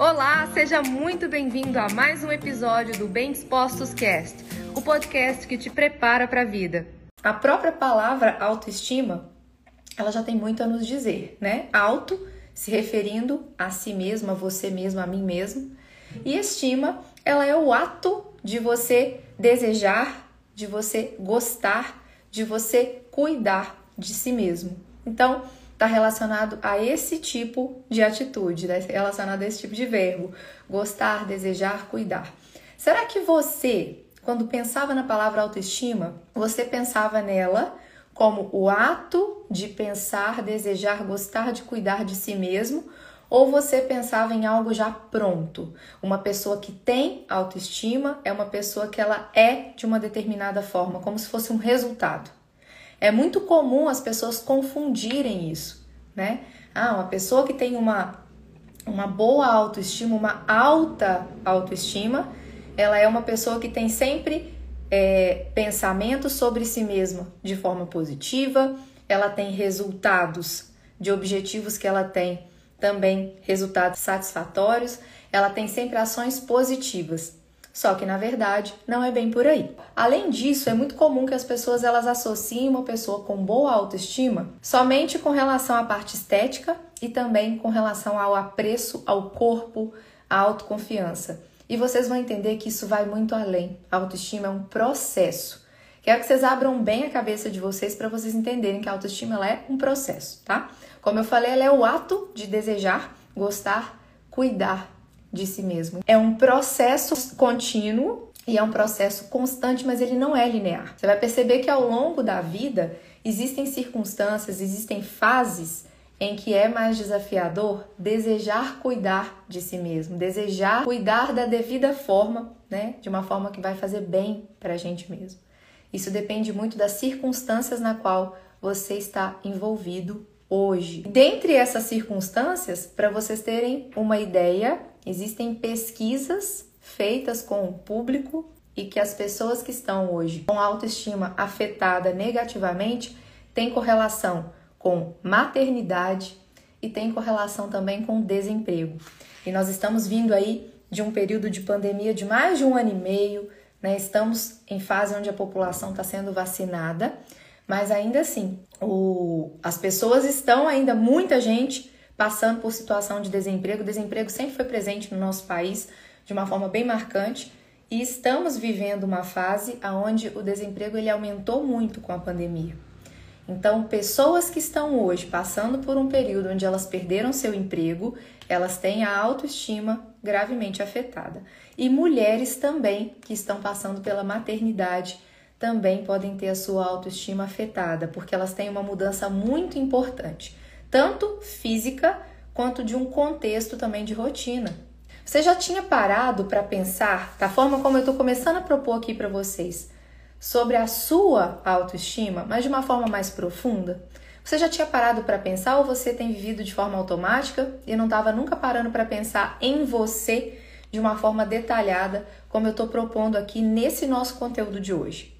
Olá, seja muito bem-vindo a mais um episódio do Bem Dispostos Cast, o podcast que te prepara para a vida. A própria palavra autoestima, ela já tem muito a nos dizer, né? Auto se referindo a si mesmo, a você mesmo, a mim mesmo. E estima, ela é o ato de você desejar, de você gostar, de você cuidar de si mesmo. Então, está relacionado a esse tipo de atitude, né? relacionado a esse tipo de verbo: gostar, desejar, cuidar. Será que você, quando pensava na palavra autoestima, você pensava nela como o ato de pensar, desejar, gostar de cuidar de si mesmo? Ou você pensava em algo já pronto? Uma pessoa que tem autoestima é uma pessoa que ela é de uma determinada forma, como se fosse um resultado. É muito comum as pessoas confundirem isso, né? Ah, uma pessoa que tem uma, uma boa autoestima, uma alta autoestima, ela é uma pessoa que tem sempre é, pensamentos sobre si mesma de forma positiva, ela tem resultados de objetivos que ela tem também resultados satisfatórios, ela tem sempre ações positivas. Só que na verdade não é bem por aí. Além disso, é muito comum que as pessoas elas associem uma pessoa com boa autoestima somente com relação à parte estética e também com relação ao apreço ao corpo, à autoconfiança. E vocês vão entender que isso vai muito além. A autoestima é um processo. Quero que vocês abram bem a cabeça de vocês para vocês entenderem que a autoestima ela é um processo, tá? Como eu falei, ela é o ato de desejar, gostar, cuidar de si mesmo. É um processo contínuo e é um processo constante, mas ele não é linear. Você vai perceber que ao longo da vida existem circunstâncias, existem fases em que é mais desafiador desejar cuidar de si mesmo, desejar cuidar da devida forma, né? De uma forma que vai fazer bem para a gente mesmo. Isso depende muito das circunstâncias na qual você está envolvido hoje. Dentre essas circunstâncias, para vocês terem uma ideia, Existem pesquisas feitas com o público e que as pessoas que estão hoje com autoestima afetada negativamente têm correlação com maternidade e tem correlação também com desemprego. E nós estamos vindo aí de um período de pandemia de mais de um ano e meio, né? Estamos em fase onde a população está sendo vacinada, mas ainda assim, o, as pessoas estão ainda, muita gente passando por situação de desemprego. O desemprego sempre foi presente no nosso país de uma forma bem marcante e estamos vivendo uma fase onde o desemprego ele aumentou muito com a pandemia. Então, pessoas que estão hoje passando por um período onde elas perderam seu emprego, elas têm a autoestima gravemente afetada. E mulheres também que estão passando pela maternidade também podem ter a sua autoestima afetada, porque elas têm uma mudança muito importante tanto física quanto de um contexto também de rotina. Você já tinha parado para pensar, da forma como eu estou começando a propor aqui para vocês, sobre a sua autoestima, mas de uma forma mais profunda? Você já tinha parado para pensar ou você tem vivido de forma automática e não estava nunca parando para pensar em você de uma forma detalhada, como eu estou propondo aqui nesse nosso conteúdo de hoje?